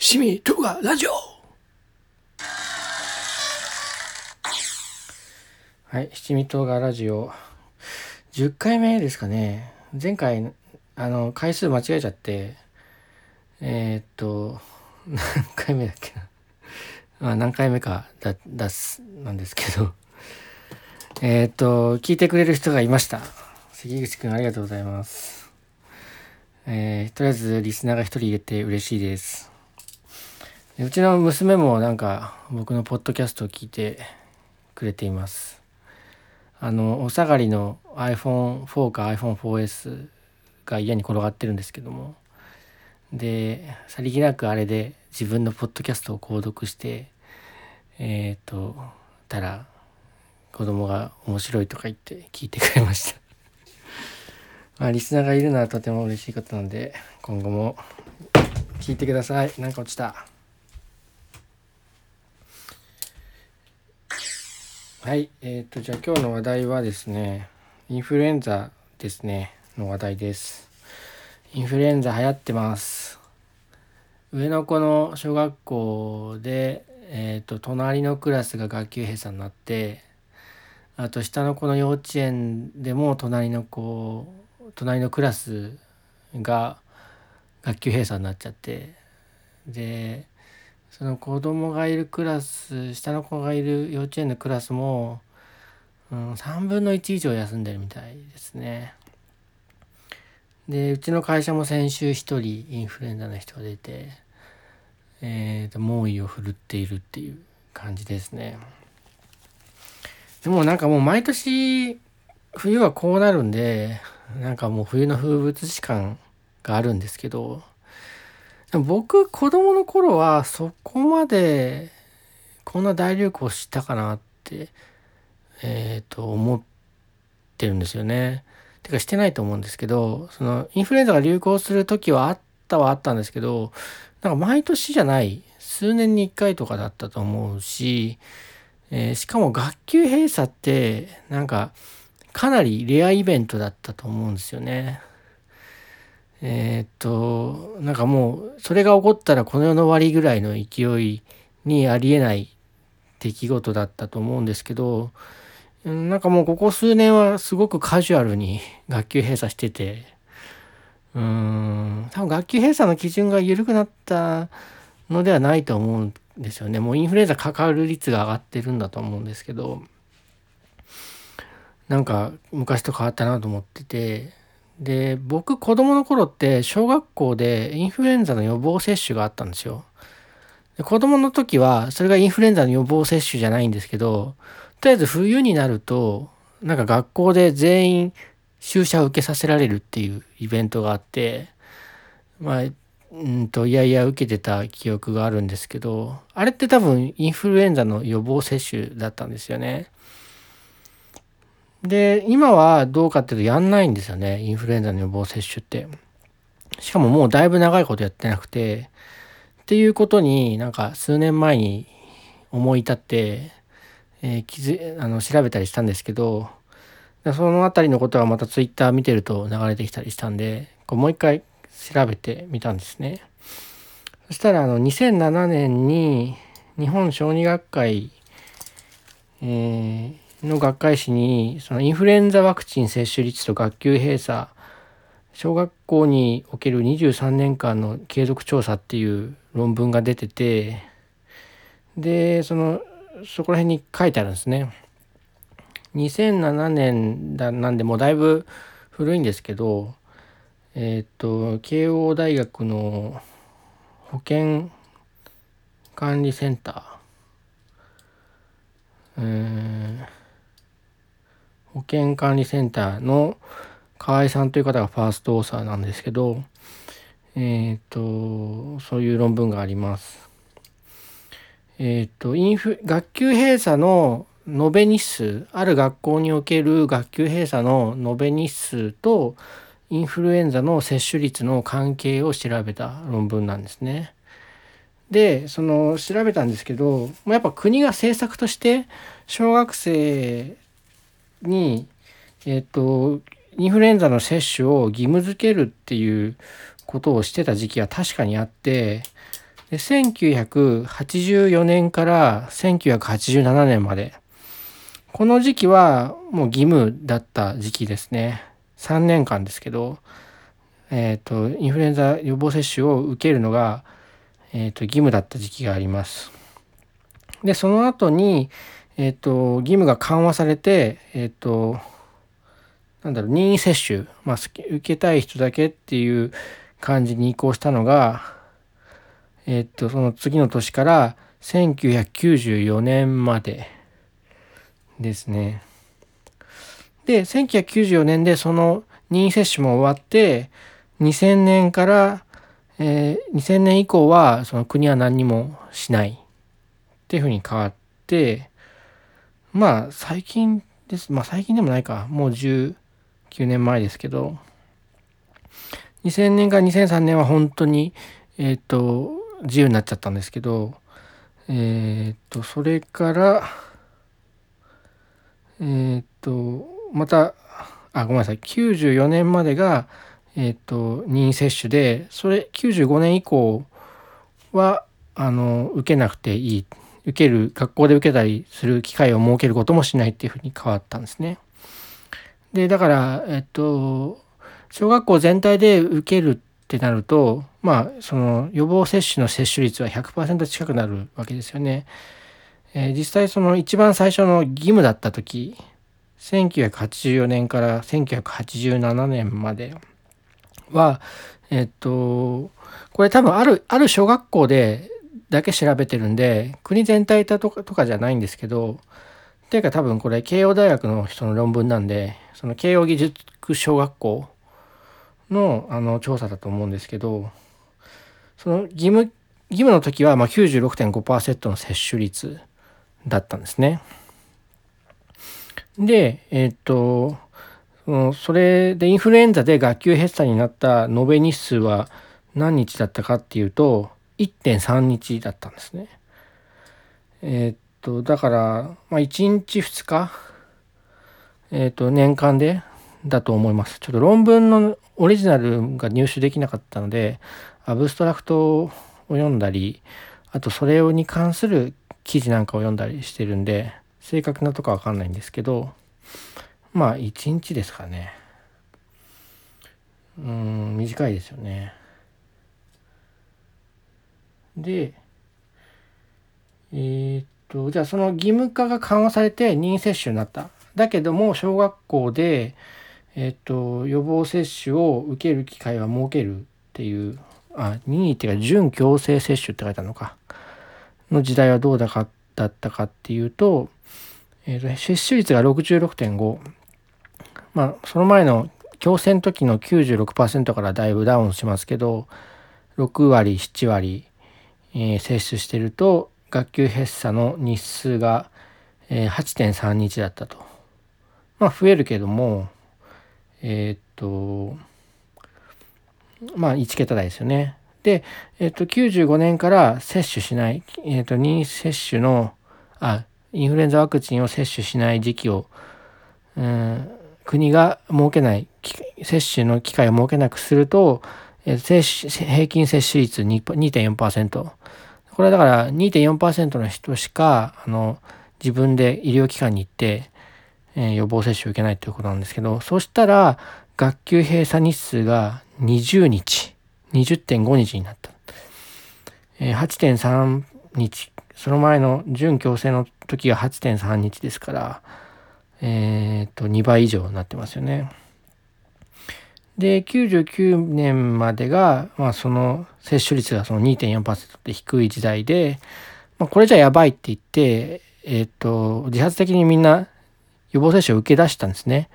シミ動画ラジオ。はい七味唐辛ラジオ。10回目ですかね。前回あの回数間違えちゃって。えー、っと何回目だっけな。あ何回目かだだすなんですけど。えー、っと聞いてくれる人がいました。関口くんありがとうございます。えー、とりあえずリスナーが一人入れて嬉しいです。うちの娘もなんか僕のポッドキャストを聞いてくれています。あのお下がりの iPhone4 か iPhone4S が家に転がってるんですけども。でさりげなくあれで自分のポッドキャストを購読してえっ、ー、とたら子供が面白いとか言って聞いてくれました。まあリスナーがいるのはとても嬉しいことなんで今後も聞いてください。なんか落ちた。はい、えっ、ー、と、じゃあ今日の話題はですね、インフルエンザですね、の話題です。インフルエンザ流行ってます。上の子の小学校で、えっ、ー、と、隣のクラスが学級閉鎖になって、あと下の子の幼稚園でも隣の子、隣のクラスが学級閉鎖になっちゃって、で、その子供がいるクラス下の子がいる幼稚園のクラスも、うん、3分の1以上休んでるみたいですね。でうちの会社も先週1人インフルエンザの人が出て、えーと、猛威を振るっているっていう感じですね。でもなんかもう毎年冬はこうなるんでなんかもう冬の風物詩感があるんですけど僕子供の頃はそこまでこんな大流行したかなってえっ、ー、と思ってるんですよね。てかしてないと思うんですけどそのインフルエンザが流行する時はあったはあったんですけどなんか毎年じゃない数年に1回とかだったと思うし、えー、しかも学級閉鎖ってなんかかなりレアイベントだったと思うんですよね。えー、っとなんかもうそれが起こったらこの世の終わりぐらいの勢いにありえない出来事だったと思うんですけどなんかもうここ数年はすごくカジュアルに学級閉鎖しててうーん多分学級閉鎖の基準が緩くなったのではないと思うんですよね。もうインフルエンザかかる率が上がってるんだと思うんですけどなんか昔と変わったなと思っててで僕子供の頃って小学校でインフルエンザの予防接種があったんですよ。で子供の時はそれがインフルエンザの予防接種じゃないんですけどとりあえず冬になるとなんか学校で全員注射を受けさせられるっていうイベントがあってまあうんといやいや受けてた記憶があるんですけどあれって多分インフルエンザの予防接種だったんですよね。で、今はどうかっていうとやんないんですよね。インフルエンザの予防接種って。しかももうだいぶ長いことやってなくて、っていうことになんか数年前に思い立って、えー、気づあの調べたりしたんですけど、その辺りのことはまたツイッター見てると流れてきたりしたんで、こうもう一回調べてみたんですね。そしたらあの2007年に日本小児学会、えーの学会誌にそのインフルエンザワクチン接種率と学級閉鎖小学校における23年間の継続調査っていう論文が出ててでそのそこら辺に書いてあるんですね。2007年だなんでもうだいぶ古いんですけどえっ、と慶応大学の保健管理センターえーん保健管理センターの河合さんという方がファーストオーサーなんですけど、えっ、ー、と、そういう論文があります。えっ、ー、と、インフ、学級閉鎖の延べ日数、ある学校における学級閉鎖の延べ日数と、インフルエンザの接種率の関係を調べた論文なんですね。で、その調べたんですけど、やっぱ国が政策として小学生に、えっ、と、インフルエンザの接種を義務付けるっていうことをしてた時期は確かにあって、で1984年から1987年まで。この時期はもう義務だった時期ですね。3年間ですけどえっ、ー、とインフルエンザ予防接種を受けるのが、えーと、義務だった時期があります。でその後にえっ、と義務が緩和されてえっ、となんだろう任意接種、まあ、受けたい人だけっていう感じに移行したのがえっとその次の年から1994年までですね。で1994年でその任意接種も終わって2000年から、えー、2000年以降はその国は何にもしないっていうふうに変わってまあ最近です。まあ最近でもないか。もう19年前ですけど。2000年から2003年は本当にえっ、ー、と自由になっちゃったんですけど。えっ、ー、とそれからえー、っとまたあごめんなさい。94年までがえ、っと任意接種でそれ95年以降はあの受けなくていい。受ける学校で受けたりする機会を設けることもしないっていうふうに変わったんですね。でだからえっと小学校全体で受けるってなるとまあその予防接種の接種率は100%近くなるわけですよね。えー、実際その一番最初の義務だった時1984年から1987年まではえっとこれ多分あるある小学校でだけ調べてるんで国全体とかとかじゃないんですけどっていうか多分これ慶応大学の人の論文なんでその慶応義塾小学校のあの調査だと思うんですけどその義務義務の時はまあ96.5%の接種率だったんですね。で、えっ、と、それでインフルエンザで学級閉鎖になった延べ日数は何日だったかっていうと1.3日だったんですね。えっ、とだから、まあ、1日2日、えっ、と年間でだと思います。ちょっと論文のオリジナルが入手できなかったのでアブストラクトを読んだりあとそれに関する記事なんかを読んだりしてるんで正確なとこわかんないんですけどまあ1日ですかねうん短いですよねでえー、っとじゃあその義務化が緩和されて任意接種になった。だけども小学校でえー、っと予防接種を受ける機会は設けるっていうあ任意っていうか準強制接種って書いてあるのか。の時代はどうだかだったかっていうと、えー、と接種率が66.5まあその前の強制の時の96%からだいぶダウンしますけど6割7割、えー、接種してると学級閉鎖の日数が、えー、8.3日だったと。まあ増えるけどもえー、っとまあ1桁台ですよね。で、えっと、95年から接種しない、えっと、任意接種の、あ、インフルエンザワクチンを接種しない時期を、うん、国が設けない、接種の機会を設けなくすると、平均接種率2.4%。これはだから2.4%の人しか、あの、自分で医療機関に行って、えー、予防接種を受けないということなんですけど、そしたら、学級閉鎖日数が20日。20.5日になった。えー、8.3日、その前の準強制の時が8.3日ですから、えっ、と、2倍以上になってますよね。で、99年までが、まあ、その接種率がその2.4%って低い時代で、まあ、これじゃやばいって言って、えっ、ー、と、自発的にみんな予防接種を受け出したんですね。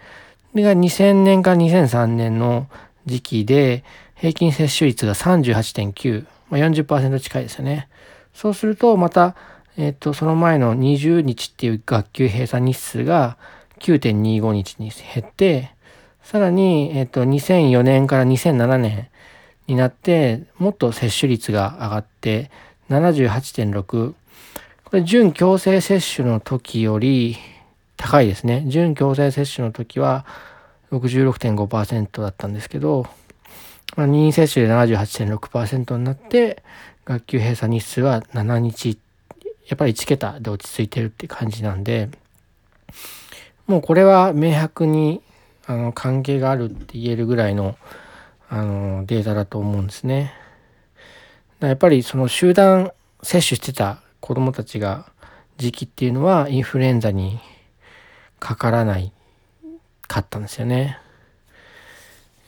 でが2000年から2003年の時期で、平均接種率が38.9、まあ、40%近いですよね。そうすると、また、えっ、ー、と、その前の20日っていう学級閉鎖日数が9.25日に減って、さらに、えっ、と、2004年から2007年になって、もっと接種率が上がって、78.6。これ、準強制接種の時より高いですね。準強制接種の時は66.5%だったんですけど、まあ、任意接種で78.6%になって、学級閉鎖日数は7日、やっぱり1桁で落ち着いてるって感じなんで、もうこれは明白にあの関係があるって言えるぐらいのあのデータだと思うんですね。やっぱりその集団接種してた子どもたちが時期っていうのはインフルエンザにかからないかったんですよね。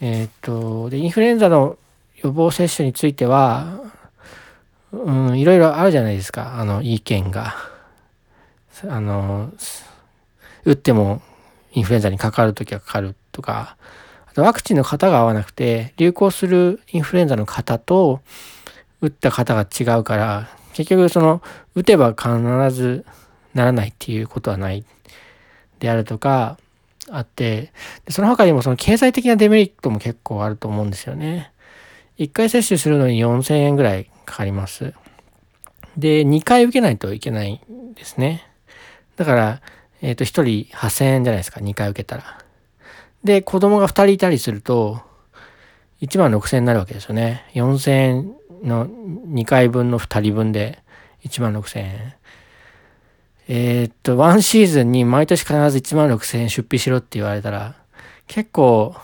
えっ、とでインフルエンザの予防接種については、うん、いろいろあるじゃないですかあの意見が。あの打ってもインフルエンザにかかる時はかかるとかあとワクチンの型が合わなくて流行するインフルエンザの型と打った方が違うから結局その打てば必ずならないっていうことはないであるとかあってその他にもその経済的なデメリットも結構あると思うんですよね。1回接種するのに4000円ぐらいかかります。で、2回受けないといけないんですね。だから、えっ、ー、と、1人8000円じゃないですか、2回受けたら。で、子供が2人いたりすると、1万6000円になるわけですよね。4000円の2回分の2人分で1万6000円。えー、っと、ワンシーズンに毎年必ず1万6000円出費しろって言われたら、結構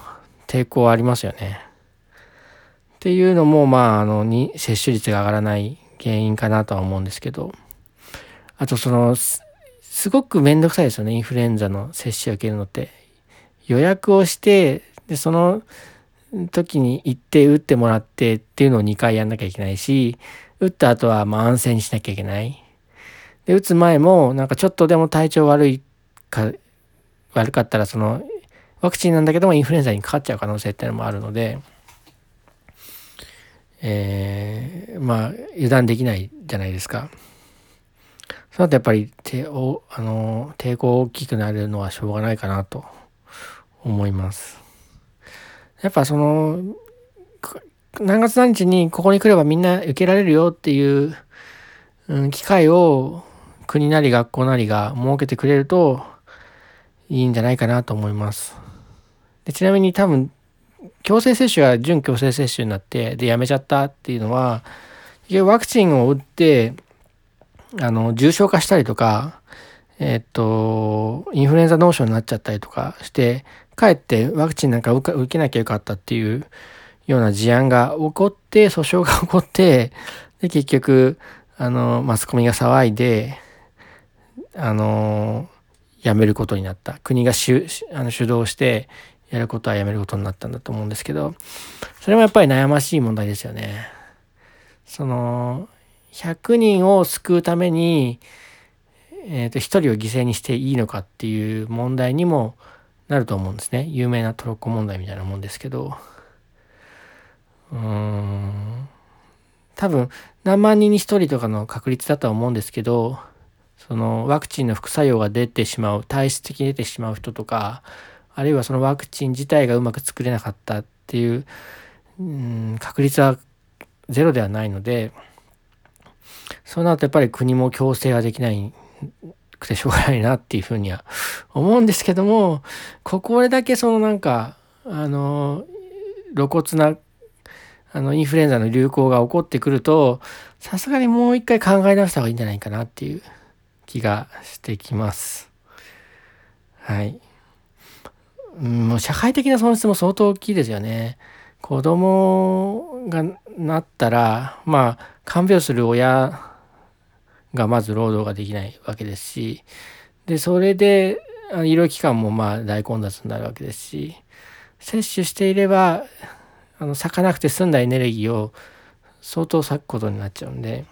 抵抗ありますよね。っていうのも、まあ、あの、に、接種率が上がらない原因かなとは思うんですけど、あとその、すごくめんどくさいですよね、インフルエンザの接種を受けるのって。予約をして、で、その時に行って打ってもらってっていうのを2回やんなきゃいけないし、打った後はまあ安静にしなきゃいけない。で、打つ前もなんかちょっとでも体調悪いか、悪かったらそのワクチンなんだけどもインフルエンザにかかっちゃう可能性っていうのもあるので、えー、まあ油断できないじゃないですか。その後やっぱり手を、あの、抵抗大きくなるのはしょうがないかなと思います。やっぱその、何月何日にここに来ればみんな受けられるよっていう、うん、機会を国なり学校なりが設けてくれるといいんじゃないかなと思います。でちなみに多分強制接種は準強制接種になってでやめちゃったっていうのはワクチンを打ってあの重症化したりとかえっとインフルエンザ脳症になっちゃったりとかしてかえってワクチンなんか受けなきゃよかったっていうような事案が起こって、訴訟が起こって、で、結局、あの、マスコミが騒いで、あの、やめることになった。国が主あの主導してやることはやめることになったんだと思うんですけど、それもやっぱり悩ましい問題ですよね。その、100人を救うために、えっ、ー、と、1人を犠牲にしていいのかっていう問題にも、なると思うんですね。有名なトロッコ問題みたいなもんですけど。うーん。多分、何万人に1人とかの確率だとは思うんですけど、そのワクチンの副作用が出てしまう、体質的に出てしまう人とか、あるいはそのワクチン自体がうまく作れなかったっていう、うん、確率はゼロではないので、そうなるとやっぱり国も強制はできないくてしょうがないなっていうふうには思うんですけども、ここだけそのなんか、あの、露骨な、あの、インフルエンザの流行が起こってくると、さすがにもう一回考え直した方がいいんじゃないかなっていう気がしてきます。はい。もう社会的な損失も相当大きいですよね。子供がなったら、まあ、看病する親がまず労働ができないわけですしでそれで医療機関もまあ大混雑になるわけですし接種していればあの咲かなくて済んだエネルギーを相当割くことになっちゃうんで、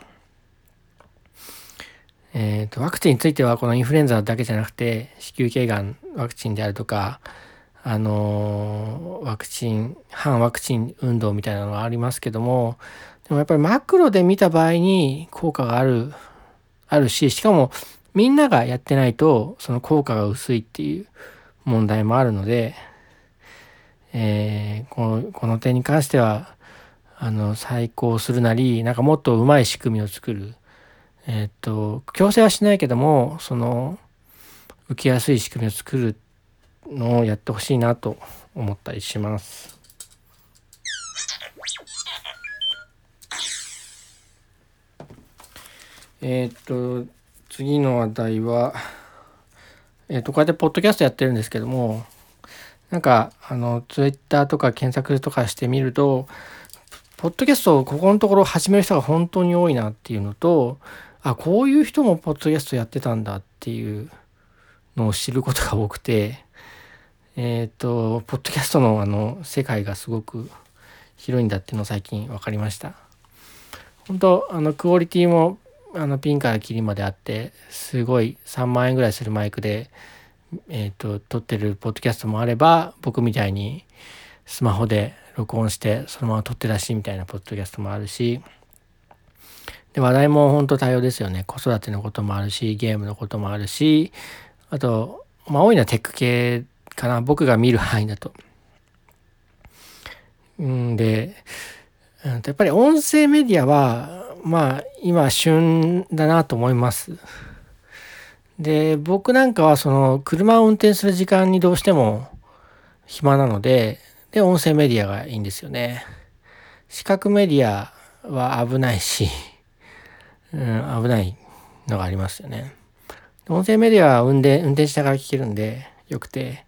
えーと、ワクチンについてはこのインフルエンザだけじゃなくて子宮頸がんワクチンであるとかあのワクチン反ワクチン運動みたいなのがありますけどもでもやっぱりマクロで見た場合に効果があるあるし、しかもみんながやってないとその効果が薄いっていう問題もあるので、えー、このこの点に関してはあの再考するなりなんかもっとうまい仕組みを作るえっ、と強制はしないけどもその受けやすい仕組みを作るのをやってほしいなと思ったりします。えー、っと、次の話題は、えー、っと、こうやってポッドキャストやってるんですけども、なんか、あの、ツイッターとか検索とかしてみると、ポッドキャストをここのところ始める人が本当に多いなっていうのと、あ、こういう人もポッドキャストやってたんだっていうのを知ることが多くて、えっ、ー、と、ポッドキャストのあの世界がすごく広いんだっていうのを最近分かりました。本当あのクオリティもあのピンからキリまであってすごい3万円ぐらいするマイクでえっ、ー、と撮ってるポッドキャストもあれば僕みたいにスマホで録音してそのまま撮ってらしいみたいなポッドキャストもあるしで話題も本当多様ですよね子育てのこともあるしゲームのこともあるしあとまあ多いのはテック系かな僕が見る範囲だと。んでやっぱり音声メディアはまあ今旬だなと思います。で僕なんかはその車を運転する時間にどうしても暇なのでで、音声メディアがいいんですよね。視覚メディアは危ないし、うん、危ないのがありますよね。音声メディアは運転運転しながら聞けるんでよくて。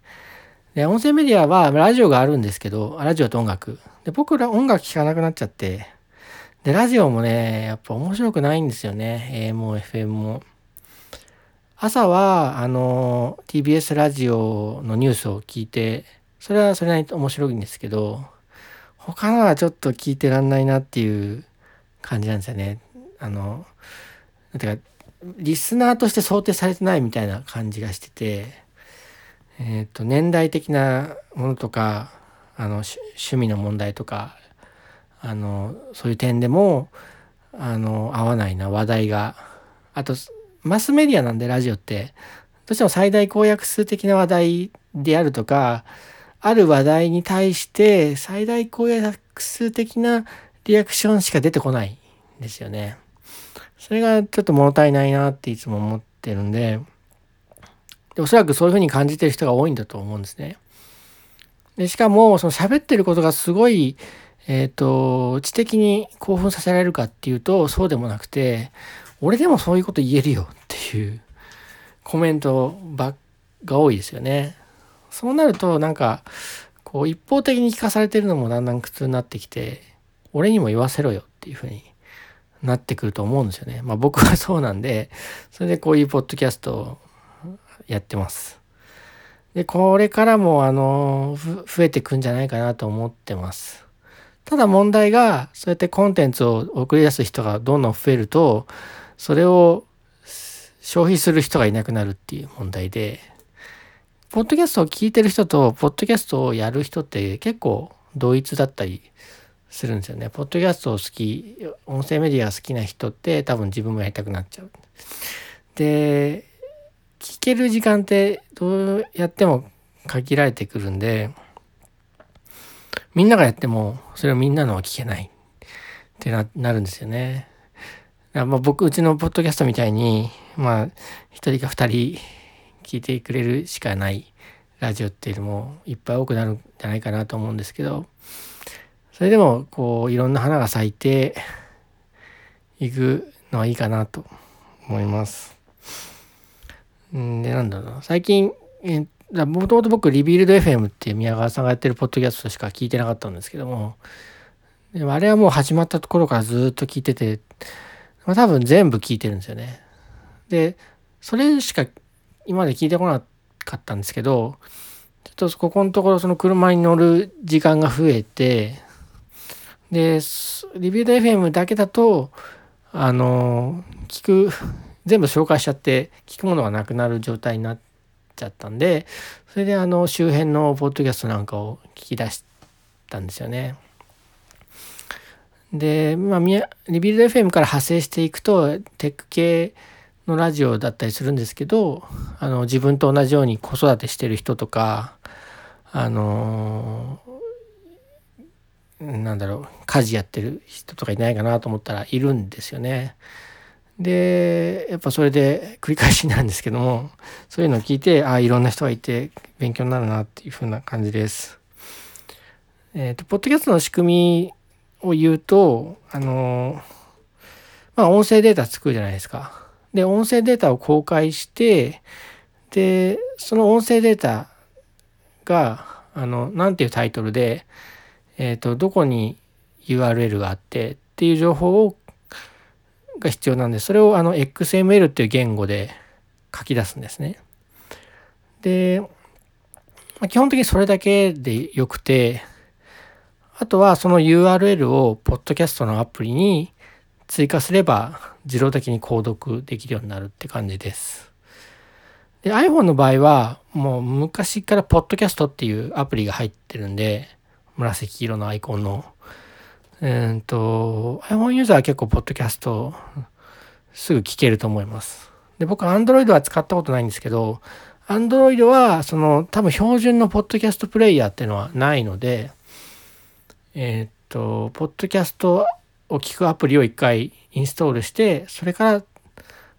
で、音声メディアはラジオがあるんですけど、ラジオと音楽。で、僕ら音楽聴かなくなっちゃって、で、ラジオもね、やっぱ面白くないんですよね。AM も FM も。朝は、あの、TBS ラジオのニュースを聞いて、それはそれなりに面白いんですけど、他のはちょっと聞いてらんないなっていう感じなんですよね。あの、てか、リスナーとして想定されてないみたいな感じがしてて、えっ、ー、と、年代的なものとか、あの、趣味の問題とか、あの、そういう点でも、あの、合わないな、話題が。あと、マスメディアなんで、ラジオって、どうしても最大公約数的な話題であるとか、ある話題に対して最大公約数的なリアクションしか出てこないんですよね。それがちょっと物足りないなっていつも思ってるんで、でおそらくそういうふうに感じてる人が多いんだと思うんですね。でしかも、その喋ってることがすごい、えっ、ー、と、知的に興奮させられるかっていうと、そうでもなくて、俺でもそういうこと言えるよっていう コメントばっが多いですよね。そうなるとなんかこう一方的に聞かされてるのもだんだん苦痛になってきて俺にも言わせろよっていうふうになってくると思うんですよね。まあ僕は そうなんでそれでこういうポッドキャストをやってます。でこれからもあの増えてくんじゃないかなと思ってます。ただ問題がそうやってコンテンツを送り出す人がどんどん増えるとそれを消費する人がいなくなるっていう問題でポッドキャストを聞いてる人と、ポッドキャストをやる人って結構同一だったりするんですよね。ポッドキャストを好き、音声メディアが好きな人って多分自分もやりたくなっちゃう。で、聞ける時間ってどうやっても限られてくるんで、みんながやってもそれをみんなのは聞けないってななるんですよね。まあ僕、うちのポッドキャストみたいに、まあ、一人か二人聞いてくれるしかないラジオっていうのもいっぱい多くなるんじゃないかなと思うんですけどそれでもこういろんな花が咲いていくのはいいかなと思います。んでなんだろう最近もともと僕リビルド FM って宮川さんがやってるポッドキャストしか聞いてなかったんですけどもでもあれはもう始まったところからずっと聞いてて、まあ、多分全部聞いてるんですよね。でそれしか今まで聞いてこなかったんですけど、ちょっとここのところその車に乗る時間が増えて、で、リビュード FM だけだと、あの、聞く、全部紹介しちゃって聞くものがなくなる状態になってちゃったんで、それであの周辺のポッドキャストなんかを聞き出したんですよね。で、まあ、リビルド FM から派生していくと、テック系のラジオだったりするんですけどあの自分と同じように子育てしてる人とかあのなんだろう家事やってる人とかいないかなと思ったらいるんですよね。でやっぱそれで繰り返しなんですけどもそういうのを聞いてああいろんな人がいて勉強になるなっていうふうな感じです。えっ、ー、とポッドキャストの仕組みを言うとあのまあ音声データ作るじゃないですか。で、音声データを公開して、で、その音声データが、あの、なんていうタイトルで、えっ、ー、と、どこに URL があってっていう情報をが必要なんで、それをあの XML っていう言語で書き出すんですね。で、まあ、基本的にそれだけでよくて、あとはその URL をポッドキャストのアプリに追加すれば自動的に購読できるようになるって感じです。で iPhone の場合はもう昔からポッドキャストっていうアプリが入ってるんで紫色のアイコンのうんと iPhone ユーザーは結構ポッドキャストすぐ聞けると思います。で僕 Android は使ったことないんですけど Android はその多分標準のポッドキャストプレイヤーっていうのはないのでえー、っとポッドキャストを聞くアプリを一回インストールしてそれから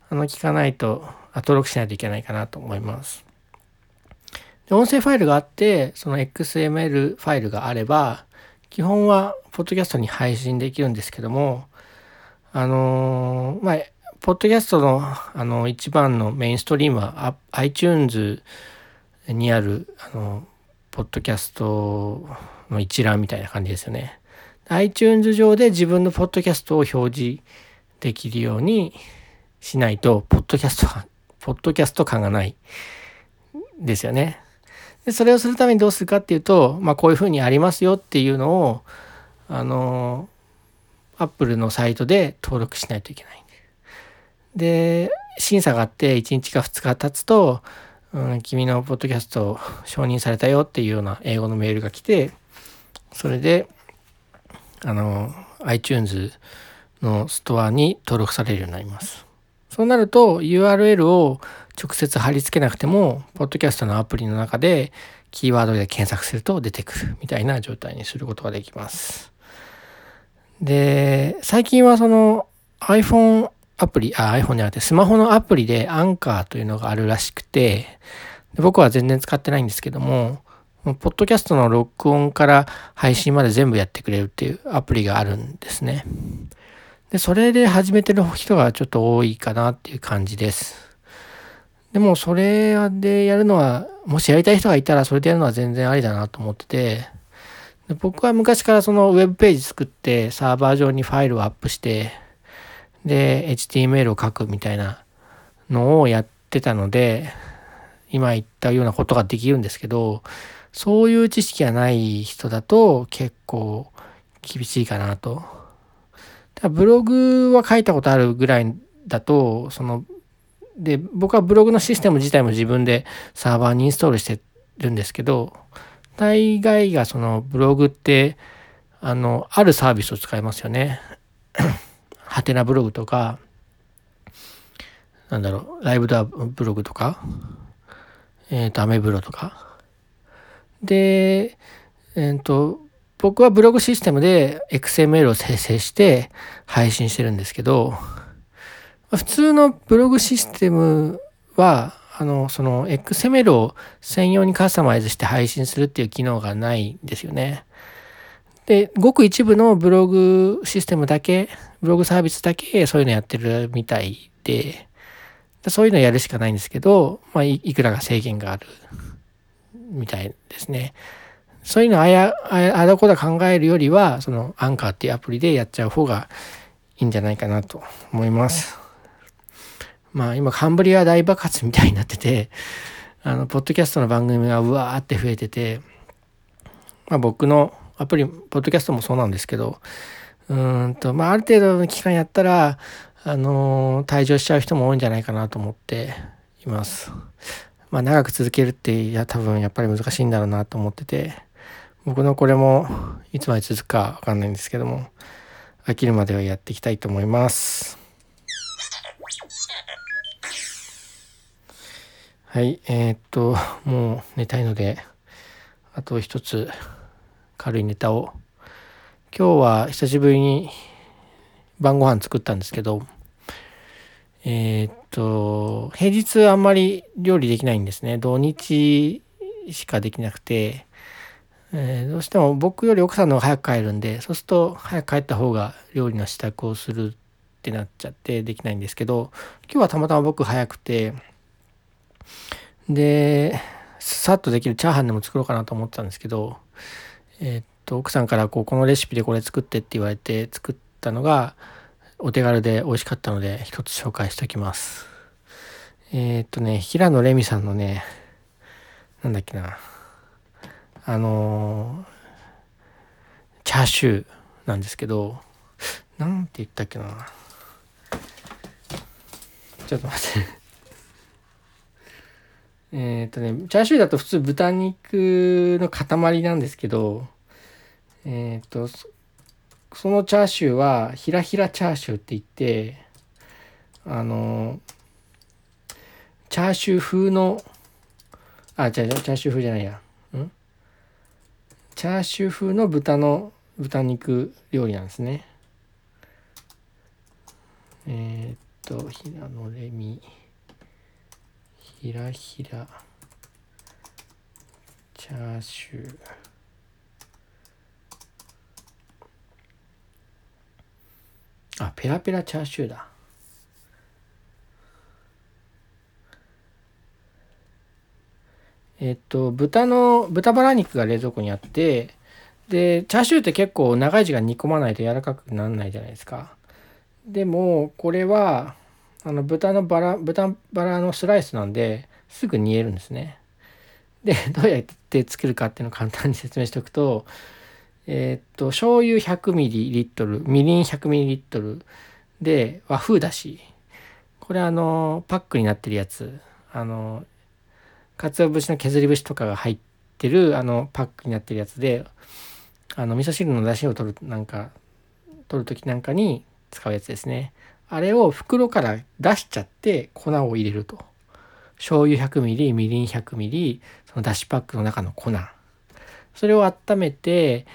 あの聞かないと登録しないといけないかなと思います。で音声ファイルがあってその XML ファイルがあれば基本はポッドキャストに配信できるんですけどもあのまあポッドキャストのあの一番のメインストリームは iTunes にあるあのポッドキャストの一覧みたいな感じですよね。iTunes 上で自分のポッドキャストを表示できるようにしないと、ポッドキャスト、ポッドキャスト感がないですよね。でそれをするためにどうするかっていうと、まあ、こういうふうにありますよっていうのをあの Apple のサイトで登録しないといけない。で審査があって1日か2日経つと、うん、君のポッドキャスト承認されたよっていうような英語のメールが来てそれであの iTunes のストアに登録されるようになります。そうなると URL を直接貼り付けなくても、ポッドキャストのアプリの中でキーワードで検索すると出てくるみたいな状態にすることができます。で、最近はその iPhone アプリ、あ、iPhone じゃなくてスマホのアプリでアンカーというのがあるらしくて、僕は全然使ってないんですけども、ポッドキャストの録音から配信まで全部やってくれるっていうアプリがあるんですね。で、それで始めてる人がちょっと多いかなっていう感じです。でもそれでやるのは、もしやりたい人がいたらそれでやるのは全然ありだなと思ってて、で僕は昔からそのウェブページ作ってサーバー上にファイルをアップして、で、HTML を書くみたいなのをやってたので、今言ったようなことができるんですけど、そういう知識がない人だと結構厳しいかなと。ブログは書いたことあるぐらいだと、そので、僕はブログのシステム自体も自分でサーバーにインストールしてるんですけど、大概がそのブログって、あの、あるサービスを使いますよね。ハテナブログとか、なんだろう、ライブドアブログとか、えっ、ー、と、アメブロとか。で、えっ、ー、と、僕はブログシステムで XML を生成して配信してるんですけど、普通のブログシステムは、あの、その XML を専用にカスタマイズして配信するっていう機能がないんですよね。で、ごく一部のブログシステムだけ、ブログサービスだけそういうのやってるみたいで、そういうのやるしかないんですけど、まあ、いくらか制限があるみたいですね。そういうのあや、あだこだ考えるよりは、そのアンカーっていうアプリでやっちゃう方がいいんじゃないかなと思います。まあ今カンブリア大爆発みたいになってて、あの、ポッドキャストの番組がうわーって増えてて、まあ僕のアプリ、ポッドキャストもそうなんですけど、うんと、まあある程度の期間やったら、あのー、退場しちゃう人も多いんじゃないかなと思っています。まあ長く続けるって、いや多分やっぱり難しいんだろうなと思ってて、僕のこれもいつまで続くかわかんないんですけども、飽きるまではやっていきたいと思います。はい、えー、っと、もう寝たいので、あと一つ軽いネタを。今日は久しぶりに晩ご飯作ったんですけど、えー、っと、平日あんまり料理できないんですね。土日しかできなくて、えー、どうしても僕より奥さんの方が早く帰るんで、そうすると早く帰った方が料理の支度をするってなっちゃってできないんですけど今日はたまたま僕早くてでさっとできるチャーハンでも作ろうかなと思ったんですけどえー、っと奥さんからこうこのレシピでこれ作ってって言われて作ったのがお手軽で美味しかったので一つ紹介しておきます。えー、っとね平野レミさんのねなんだっけなあのチャーシューなんですけどなんて言ったっけな。ちょっと待って。えっとねチャーシューだと普通豚肉の塊なんですけどえっ、ー、とそのチャーシューはひらひらチャーシューって言ってあのチャーシュー風のあ違う違うチャーシュー風じゃないや。チャーシュー風の豚の豚肉料理なんですね。えー、っと平野レミひらひら。チャーシュー。あペラペラチャーシューだ。えっと豚の豚バラ肉が冷蔵庫にあってで、チャーシューって結構長い時間煮込まないと柔らかくならないじゃないですか。でも、これは、あの、豚のバラ、豚バラのスライスなんで、すぐ煮えるんですね。で、どうやって作るかっていうのを簡単に説明しておくと、え、っと、醤油 100ml、みりん 100ml で和風だし、これあの、パックになってるやつ、あの、鰹節の削り節とかが入ってるあのパックになってるやつであの味噌汁の出汁を取るなんか取る時なんかに使うやつですね。あれを袋から出しちゃって粉を入れると。醤油 100ml みりん 100ml そのだしパックの中の粉。それを温めて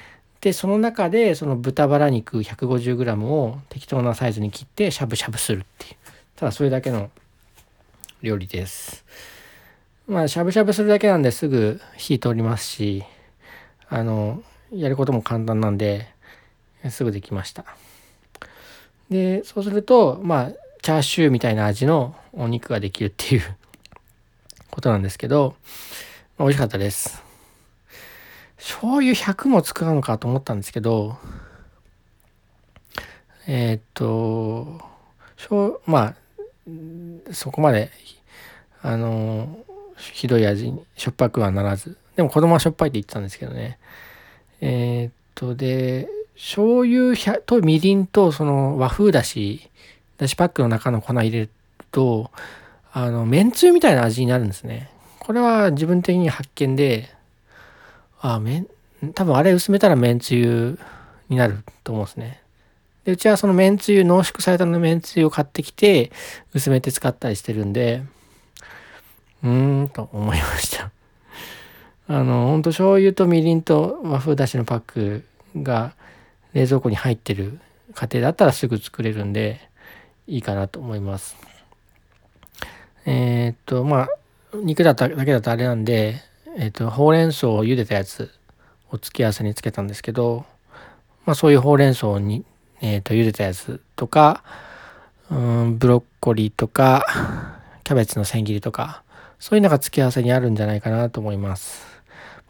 でその中でその豚バラ肉 150g を適当なサイズに切ってしゃぶしゃぶするっていう。ただそれだけの料理です。まあしゃぶしゃぶするだけなんですぐ火通りますしあのやることも簡単なんで、すぐできました。で、そうすると、まあ、チャーシューみたいな味のお肉ができるっていう ことなんですけど、美味しかったです。醤油100も使うのかと思ったんですけど、えー、っと、しょまあ、そこまで、あの、ひどい味に、しょっぱくはならず。でも子供はしょっぱいって言ってたんですけどね。えー、っと、で、醤油とみりんとその和風だし、だしパックの中の粉入れると、あの、めんつゆみたいな味になるんですね。これは自分的に発見で、あ、めん、多分あれ薄めたらめんつゆになると思うんですね。で、うちはそのめんつゆ、濃縮されたのめんつゆを買ってきて、薄めて使ったりしてるんで、うーんと思いました。あの、ほんと醤油とみりんと和風だしのパックが冷蔵庫に入ってる家庭だったらすぐ作れるんで、いいかなと思います。えー、っと、まあ、肉だっただけだとあれなんで、えー、っと、ほうれん草を茹でたやつを付け合わせにつけたんですけど、まあそういうほうれん草に、え、っと、茹でたやつとか、うん、ブロッコリーとか、キャベツの千切りとか、そういうのが付け合わせにあるんじゃないかなと思います。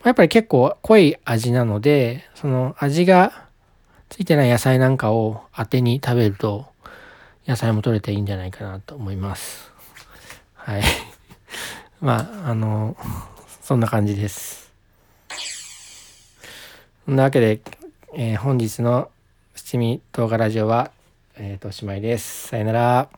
やっぱり結構濃い味なので、その味がついてない野菜なんかを当てに食べると、野菜も取れていいんじゃないかなと思います。はい。まあ、あの、そんな感じです。そんなわけで、えー、本日の七味動画ラジオは、えっ、ー、と、おしまいです。さよなら。